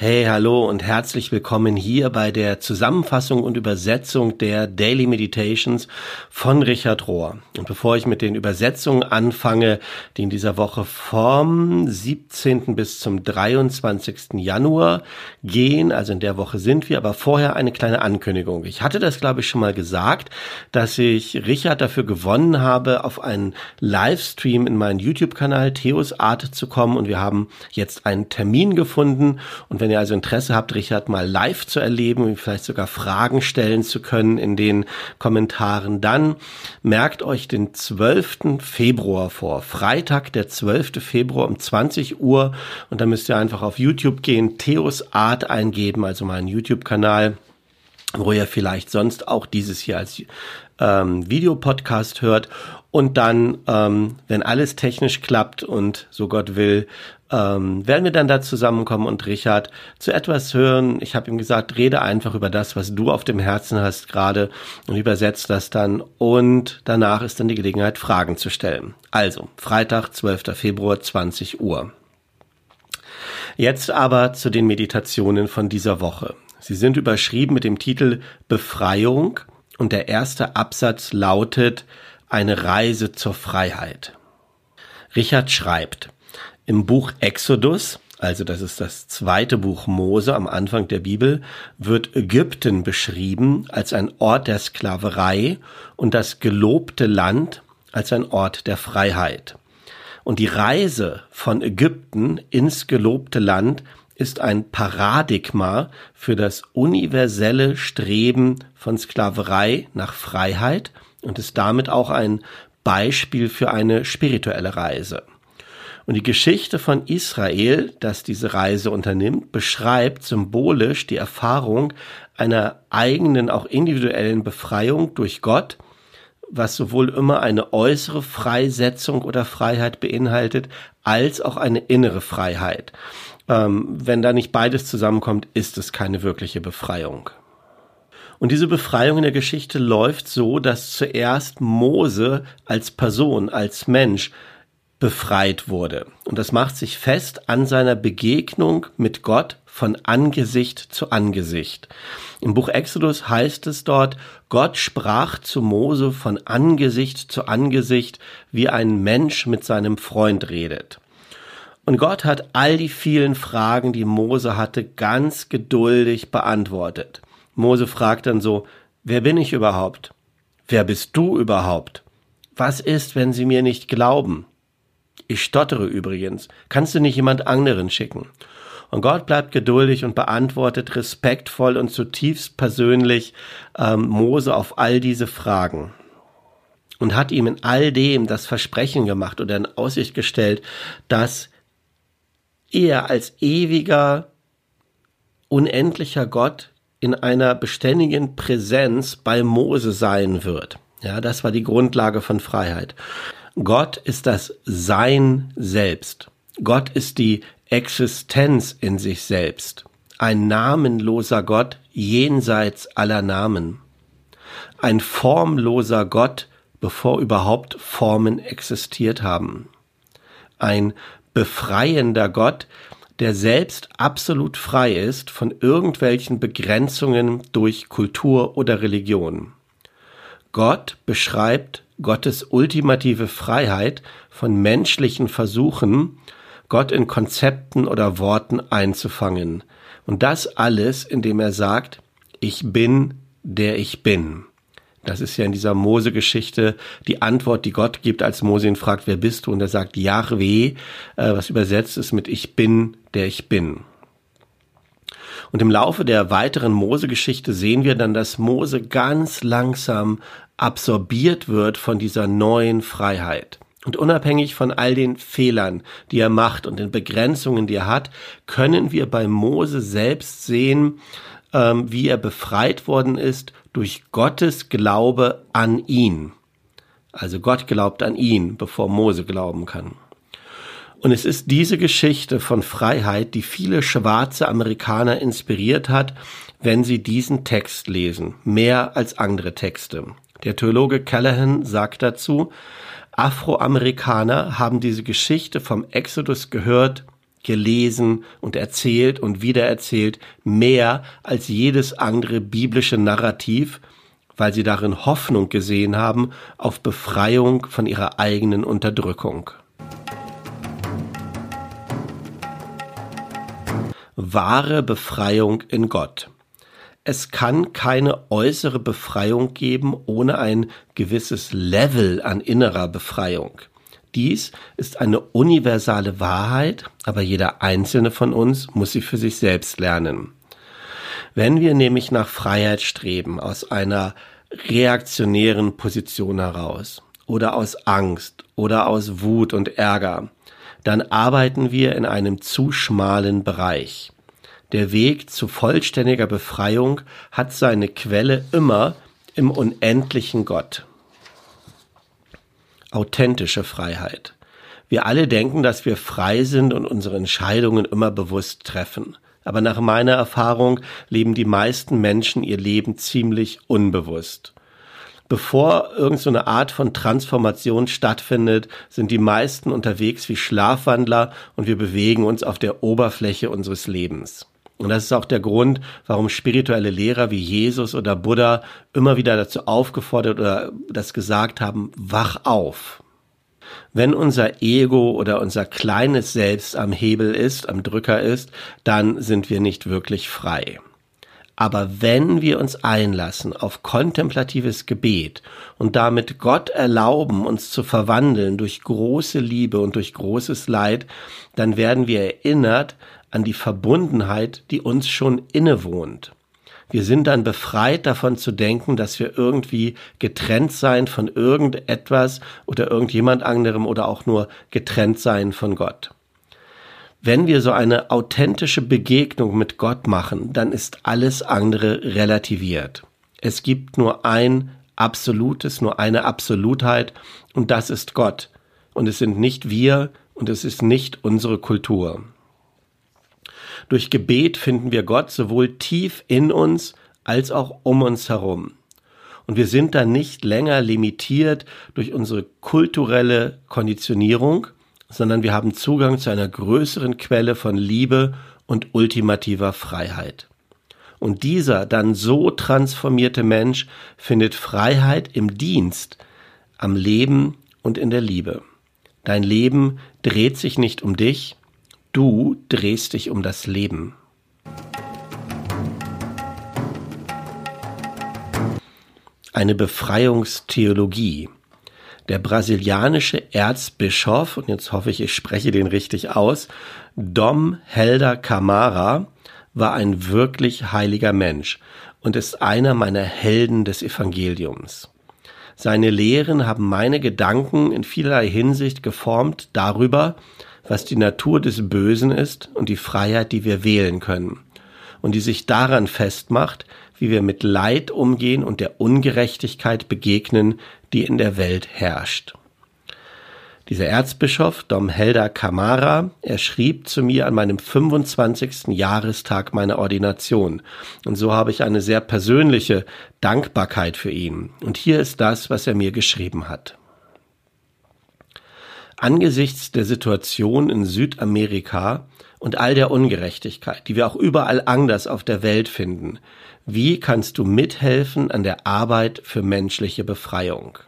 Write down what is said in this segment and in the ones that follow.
Hey, hallo und herzlich willkommen hier bei der Zusammenfassung und Übersetzung der Daily Meditations von Richard Rohr. Und bevor ich mit den Übersetzungen anfange, die in dieser Woche vom 17. bis zum 23. Januar gehen, also in der Woche sind wir, aber vorher eine kleine Ankündigung. Ich hatte das, glaube ich, schon mal gesagt, dass ich Richard dafür gewonnen habe, auf einen Livestream in meinen YouTube-Kanal Theos Art zu kommen und wir haben jetzt einen Termin gefunden und wenn wenn ihr also Interesse habt, Richard mal live zu erleben, vielleicht sogar Fragen stellen zu können in den Kommentaren, dann merkt euch den 12. Februar vor. Freitag, der 12. Februar um 20 Uhr. Und dann müsst ihr einfach auf YouTube gehen, Theos Art eingeben, also meinen YouTube-Kanal wo ihr vielleicht sonst auch dieses hier als ähm, Videopodcast hört. Und dann, ähm, wenn alles technisch klappt und so Gott will, ähm, werden wir dann da zusammenkommen und Richard zu etwas hören. Ich habe ihm gesagt, rede einfach über das, was du auf dem Herzen hast gerade und übersetzt das dann. Und danach ist dann die Gelegenheit, Fragen zu stellen. Also, Freitag, 12. Februar, 20 Uhr. Jetzt aber zu den Meditationen von dieser Woche. Sie sind überschrieben mit dem Titel Befreiung und der erste Absatz lautet Eine Reise zur Freiheit. Richard schreibt, im Buch Exodus, also das ist das zweite Buch Mose am Anfang der Bibel, wird Ägypten beschrieben als ein Ort der Sklaverei und das gelobte Land als ein Ort der Freiheit. Und die Reise von Ägypten ins gelobte Land ist ein Paradigma für das universelle Streben von Sklaverei nach Freiheit und ist damit auch ein Beispiel für eine spirituelle Reise. Und die Geschichte von Israel, das diese Reise unternimmt, beschreibt symbolisch die Erfahrung einer eigenen, auch individuellen Befreiung durch Gott, was sowohl immer eine äußere Freisetzung oder Freiheit beinhaltet, als auch eine innere Freiheit. Ähm, wenn da nicht beides zusammenkommt, ist es keine wirkliche Befreiung. Und diese Befreiung in der Geschichte läuft so, dass zuerst Mose als Person, als Mensch befreit wurde. Und das macht sich fest an seiner Begegnung mit Gott von Angesicht zu Angesicht. Im Buch Exodus heißt es dort, Gott sprach zu Mose von Angesicht zu Angesicht, wie ein Mensch mit seinem Freund redet. Und Gott hat all die vielen Fragen, die Mose hatte, ganz geduldig beantwortet. Mose fragt dann so, wer bin ich überhaupt? Wer bist du überhaupt? Was ist, wenn sie mir nicht glauben? Ich stottere übrigens. Kannst du nicht jemand anderen schicken? Und Gott bleibt geduldig und beantwortet respektvoll und zutiefst persönlich ähm, Mose auf all diese Fragen. Und hat ihm in all dem das Versprechen gemacht oder in Aussicht gestellt, dass er als ewiger, unendlicher Gott in einer beständigen Präsenz bei Mose sein wird. Ja, das war die Grundlage von Freiheit. Gott ist das Sein selbst. Gott ist die Existenz in sich selbst. Ein namenloser Gott jenseits aller Namen. Ein formloser Gott, bevor überhaupt Formen existiert haben. Ein befreiender Gott, der selbst absolut frei ist von irgendwelchen Begrenzungen durch Kultur oder Religion. Gott beschreibt Gottes ultimative Freiheit von menschlichen Versuchen, Gott in Konzepten oder Worten einzufangen. Und das alles, indem er sagt, ich bin, der ich bin. Das ist ja in dieser Mose-Geschichte die Antwort, die Gott gibt, als Mose ihn fragt, wer bist du? Und er sagt, Yahweh, äh, was übersetzt ist mit ich bin, der ich bin. Und im Laufe der weiteren Mose-Geschichte sehen wir dann, dass Mose ganz langsam absorbiert wird von dieser neuen Freiheit. Und unabhängig von all den Fehlern, die er macht und den Begrenzungen, die er hat, können wir bei Mose selbst sehen, ähm, wie er befreit worden ist durch Gottes Glaube an ihn. Also Gott glaubt an ihn, bevor Mose glauben kann. Und es ist diese Geschichte von Freiheit, die viele schwarze Amerikaner inspiriert hat, wenn sie diesen Text lesen, mehr als andere Texte. Der Theologe Callahan sagt dazu, Afroamerikaner haben diese Geschichte vom Exodus gehört, gelesen und erzählt und wiedererzählt, mehr als jedes andere biblische Narrativ, weil sie darin Hoffnung gesehen haben auf Befreiung von ihrer eigenen Unterdrückung. Wahre Befreiung in Gott. Es kann keine äußere Befreiung geben ohne ein gewisses Level an innerer Befreiung. Dies ist eine universale Wahrheit, aber jeder einzelne von uns muss sie für sich selbst lernen. Wenn wir nämlich nach Freiheit streben, aus einer reaktionären Position heraus oder aus Angst oder aus Wut und Ärger, dann arbeiten wir in einem zu schmalen Bereich. Der Weg zu vollständiger Befreiung hat seine Quelle immer im unendlichen Gott authentische Freiheit. Wir alle denken, dass wir frei sind und unsere Entscheidungen immer bewusst treffen. Aber nach meiner Erfahrung leben die meisten Menschen ihr Leben ziemlich unbewusst. Bevor irgendeine so Art von Transformation stattfindet, sind die meisten unterwegs wie Schlafwandler und wir bewegen uns auf der Oberfläche unseres Lebens. Und das ist auch der Grund, warum spirituelle Lehrer wie Jesus oder Buddha immer wieder dazu aufgefordert oder das gesagt haben, wach auf. Wenn unser Ego oder unser kleines Selbst am Hebel ist, am Drücker ist, dann sind wir nicht wirklich frei. Aber wenn wir uns einlassen auf kontemplatives Gebet und damit Gott erlauben, uns zu verwandeln durch große Liebe und durch großes Leid, dann werden wir erinnert an die Verbundenheit, die uns schon innewohnt. Wir sind dann befreit davon zu denken, dass wir irgendwie getrennt sein von irgendetwas oder irgendjemand anderem oder auch nur getrennt sein von Gott. Wenn wir so eine authentische Begegnung mit Gott machen, dann ist alles andere relativiert. Es gibt nur ein Absolutes, nur eine Absolutheit und das ist Gott. Und es sind nicht wir und es ist nicht unsere Kultur. Durch Gebet finden wir Gott sowohl tief in uns als auch um uns herum. Und wir sind dann nicht länger limitiert durch unsere kulturelle Konditionierung, sondern wir haben Zugang zu einer größeren Quelle von Liebe und ultimativer Freiheit. Und dieser dann so transformierte Mensch findet Freiheit im Dienst, am Leben und in der Liebe. Dein Leben dreht sich nicht um dich, Du drehst dich um das Leben. Eine Befreiungstheologie. Der brasilianische Erzbischof, und jetzt hoffe ich, ich spreche den richtig aus, Dom Helder Camara, war ein wirklich heiliger Mensch und ist einer meiner Helden des Evangeliums. Seine Lehren haben meine Gedanken in vielerlei Hinsicht geformt darüber, was die Natur des Bösen ist und die Freiheit, die wir wählen können. Und die sich daran festmacht, wie wir mit Leid umgehen und der Ungerechtigkeit begegnen, die in der Welt herrscht. Dieser Erzbischof, Dom Helder Camara, er schrieb zu mir an meinem 25. Jahrestag meiner Ordination. Und so habe ich eine sehr persönliche Dankbarkeit für ihn. Und hier ist das, was er mir geschrieben hat. Angesichts der Situation in Südamerika und all der Ungerechtigkeit, die wir auch überall anders auf der Welt finden, wie kannst du mithelfen an der Arbeit für menschliche Befreiung?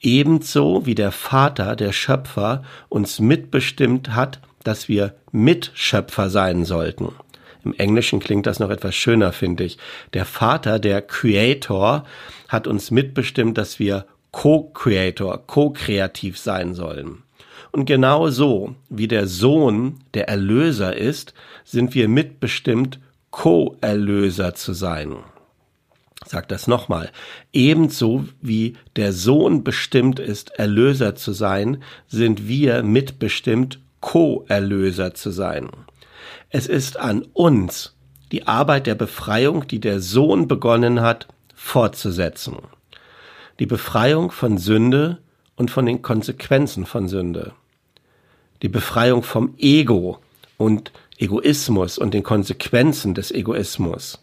Ebenso wie der Vater, der Schöpfer, uns mitbestimmt hat, dass wir Mitschöpfer sein sollten. Im Englischen klingt das noch etwas schöner, finde ich. Der Vater, der Creator, hat uns mitbestimmt, dass wir Co-Creator, co-kreativ sein sollen. Und genau so, wie der Sohn der Erlöser ist, sind wir mitbestimmt, Co-Erlöser zu sein. Sag das nochmal. Ebenso wie der Sohn bestimmt ist, Erlöser zu sein, sind wir mitbestimmt, Co-Erlöser zu sein. Es ist an uns, die Arbeit der Befreiung, die der Sohn begonnen hat, fortzusetzen die Befreiung von Sünde und von den Konsequenzen von Sünde. Die Befreiung vom Ego und Egoismus und den Konsequenzen des Egoismus.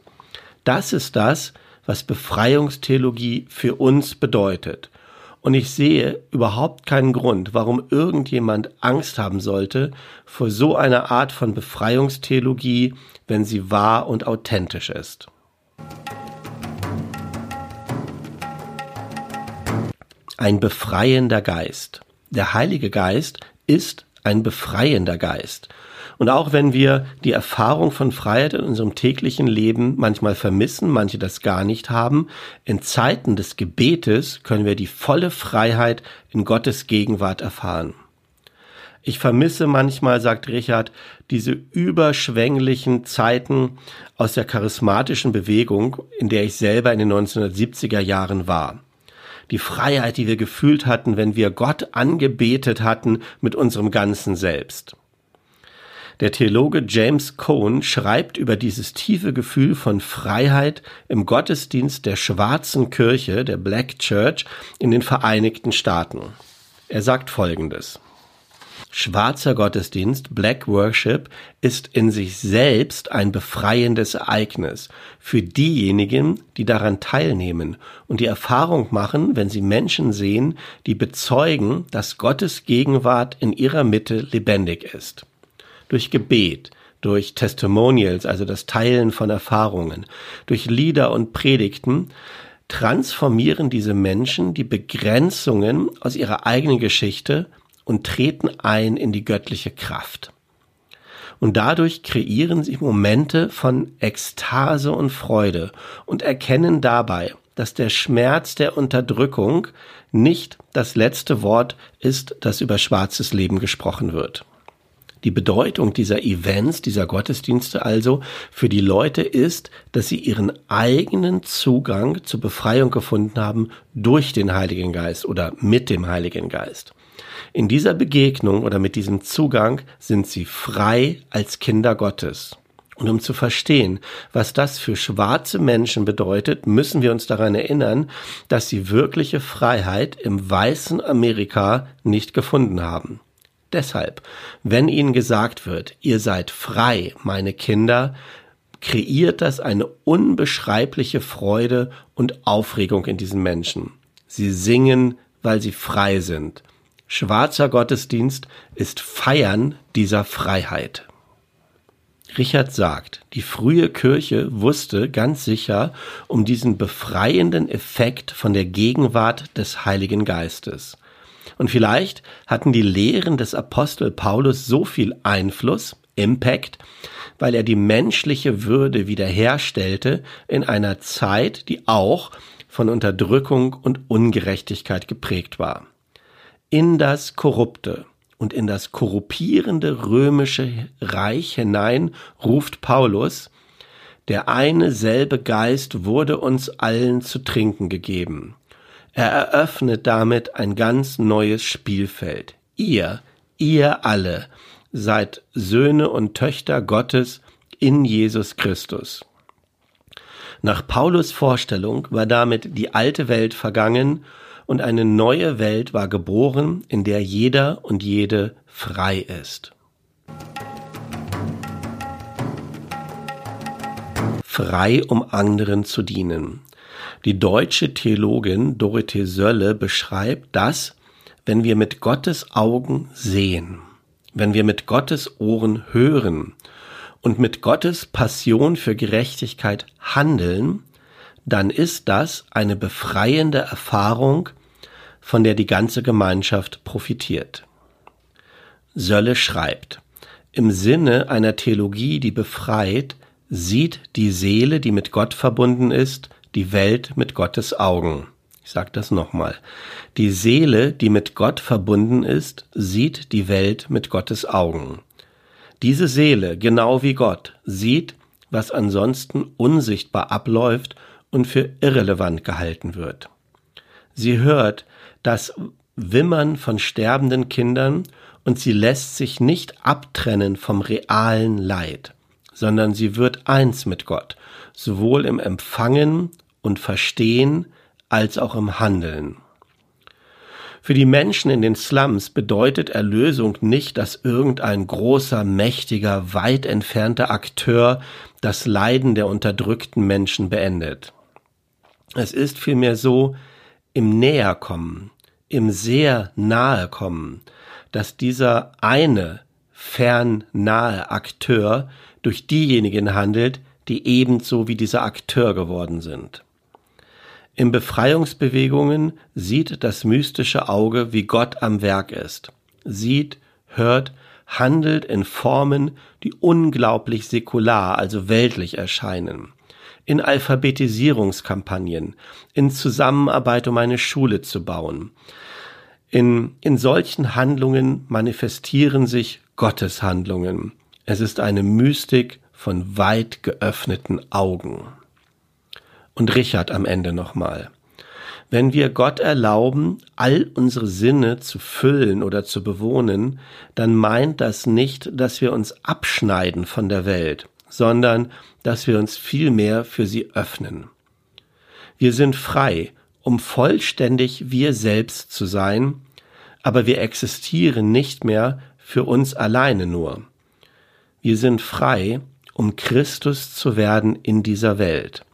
Das ist das, was Befreiungstheologie für uns bedeutet. Und ich sehe überhaupt keinen Grund, warum irgendjemand Angst haben sollte vor so einer Art von Befreiungstheologie, wenn sie wahr und authentisch ist. Ein befreiender Geist. Der Heilige Geist ist ein befreiender Geist. Und auch wenn wir die Erfahrung von Freiheit in unserem täglichen Leben manchmal vermissen, manche das gar nicht haben, in Zeiten des Gebetes können wir die volle Freiheit in Gottes Gegenwart erfahren. Ich vermisse manchmal, sagt Richard, diese überschwänglichen Zeiten aus der charismatischen Bewegung, in der ich selber in den 1970er Jahren war. Die Freiheit, die wir gefühlt hatten, wenn wir Gott angebetet hatten mit unserem ganzen Selbst. Der Theologe James Cohn schreibt über dieses tiefe Gefühl von Freiheit im Gottesdienst der schwarzen Kirche, der Black Church, in den Vereinigten Staaten. Er sagt Folgendes. Schwarzer Gottesdienst, Black Worship, ist in sich selbst ein befreiendes Ereignis für diejenigen, die daran teilnehmen und die Erfahrung machen, wenn sie Menschen sehen, die bezeugen, dass Gottes Gegenwart in ihrer Mitte lebendig ist. Durch Gebet, durch Testimonials, also das Teilen von Erfahrungen, durch Lieder und Predigten, transformieren diese Menschen die Begrenzungen aus ihrer eigenen Geschichte und treten ein in die göttliche Kraft. Und dadurch kreieren sie Momente von Ekstase und Freude und erkennen dabei, dass der Schmerz der Unterdrückung nicht das letzte Wort ist, das über schwarzes Leben gesprochen wird. Die Bedeutung dieser Events, dieser Gottesdienste also für die Leute ist, dass sie ihren eigenen Zugang zur Befreiung gefunden haben durch den Heiligen Geist oder mit dem Heiligen Geist. In dieser Begegnung oder mit diesem Zugang sind sie frei als Kinder Gottes. Und um zu verstehen, was das für schwarze Menschen bedeutet, müssen wir uns daran erinnern, dass sie wirkliche Freiheit im weißen Amerika nicht gefunden haben. Deshalb, wenn ihnen gesagt wird, ihr seid frei, meine Kinder, kreiert das eine unbeschreibliche Freude und Aufregung in diesen Menschen. Sie singen, weil sie frei sind. Schwarzer Gottesdienst ist Feiern dieser Freiheit. Richard sagt, die frühe Kirche wusste ganz sicher um diesen befreienden Effekt von der Gegenwart des Heiligen Geistes. Und vielleicht hatten die Lehren des Apostel Paulus so viel Einfluss, Impact, weil er die menschliche Würde wiederherstellte in einer Zeit, die auch von Unterdrückung und Ungerechtigkeit geprägt war. In das korrupte und in das korrupierende römische Reich hinein ruft Paulus, der eine selbe Geist wurde uns allen zu trinken gegeben. Er eröffnet damit ein ganz neues Spielfeld. Ihr, ihr alle seid Söhne und Töchter Gottes in Jesus Christus. Nach Paulus Vorstellung war damit die alte Welt vergangen und eine neue Welt war geboren, in der jeder und jede frei ist. Frei, um anderen zu dienen. Die deutsche Theologin Dorothee Sölle beschreibt, dass, wenn wir mit Gottes Augen sehen, wenn wir mit Gottes Ohren hören und mit Gottes Passion für Gerechtigkeit handeln, dann ist das eine befreiende Erfahrung, von der die ganze Gemeinschaft profitiert. Sölle schreibt, im Sinne einer Theologie, die befreit, sieht die Seele, die mit Gott verbunden ist, die Welt mit Gottes Augen. Ich sage das nochmal. Die Seele, die mit Gott verbunden ist, sieht die Welt mit Gottes Augen. Diese Seele, genau wie Gott, sieht, was ansonsten unsichtbar abläuft und für irrelevant gehalten wird. Sie hört das Wimmern von sterbenden Kindern und sie lässt sich nicht abtrennen vom realen Leid, sondern sie wird eins mit Gott, sowohl im Empfangen und Verstehen als auch im Handeln. Für die Menschen in den Slums bedeutet Erlösung nicht, dass irgendein großer, mächtiger, weit entfernter Akteur das Leiden der unterdrückten Menschen beendet. Es ist vielmehr so, im Näherkommen, im sehr nahe kommen, dass dieser eine fernnahe Akteur durch diejenigen handelt, die ebenso wie dieser Akteur geworden sind. In Befreiungsbewegungen sieht das mystische Auge, wie Gott am Werk ist, sieht, hört, handelt in Formen, die unglaublich säkular, also weltlich erscheinen. In Alphabetisierungskampagnen, in Zusammenarbeit, um eine Schule zu bauen. In, in solchen Handlungen manifestieren sich Gotteshandlungen. Es ist eine Mystik von weit geöffneten Augen. Und Richard am Ende nochmal. Wenn wir Gott erlauben, all unsere Sinne zu füllen oder zu bewohnen, dann meint das nicht, dass wir uns abschneiden von der Welt, sondern dass wir uns vielmehr für sie öffnen. Wir sind frei, um vollständig wir selbst zu sein, aber wir existieren nicht mehr für uns alleine nur. Wir sind frei, um Christus zu werden in dieser Welt.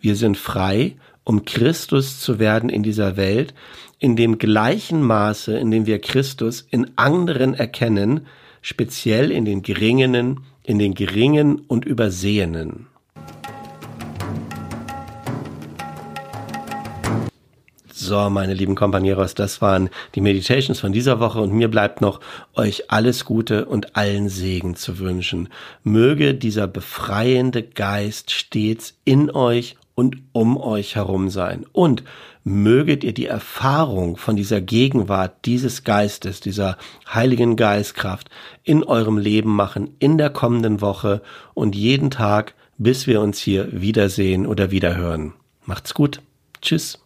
Wir sind frei, um Christus zu werden in dieser Welt, in dem gleichen Maße, in dem wir Christus in anderen erkennen, speziell in den Geringenen, in den Geringen und Übersehenen. So, meine lieben Kompanieros, das waren die Meditations von dieser Woche und mir bleibt noch, euch alles Gute und allen Segen zu wünschen. Möge dieser befreiende Geist stets in euch und um euch herum sein. Und möget ihr die Erfahrung von dieser Gegenwart dieses Geistes, dieser heiligen Geistkraft in eurem Leben machen in der kommenden Woche und jeden Tag, bis wir uns hier wiedersehen oder wiederhören. Macht's gut. Tschüss.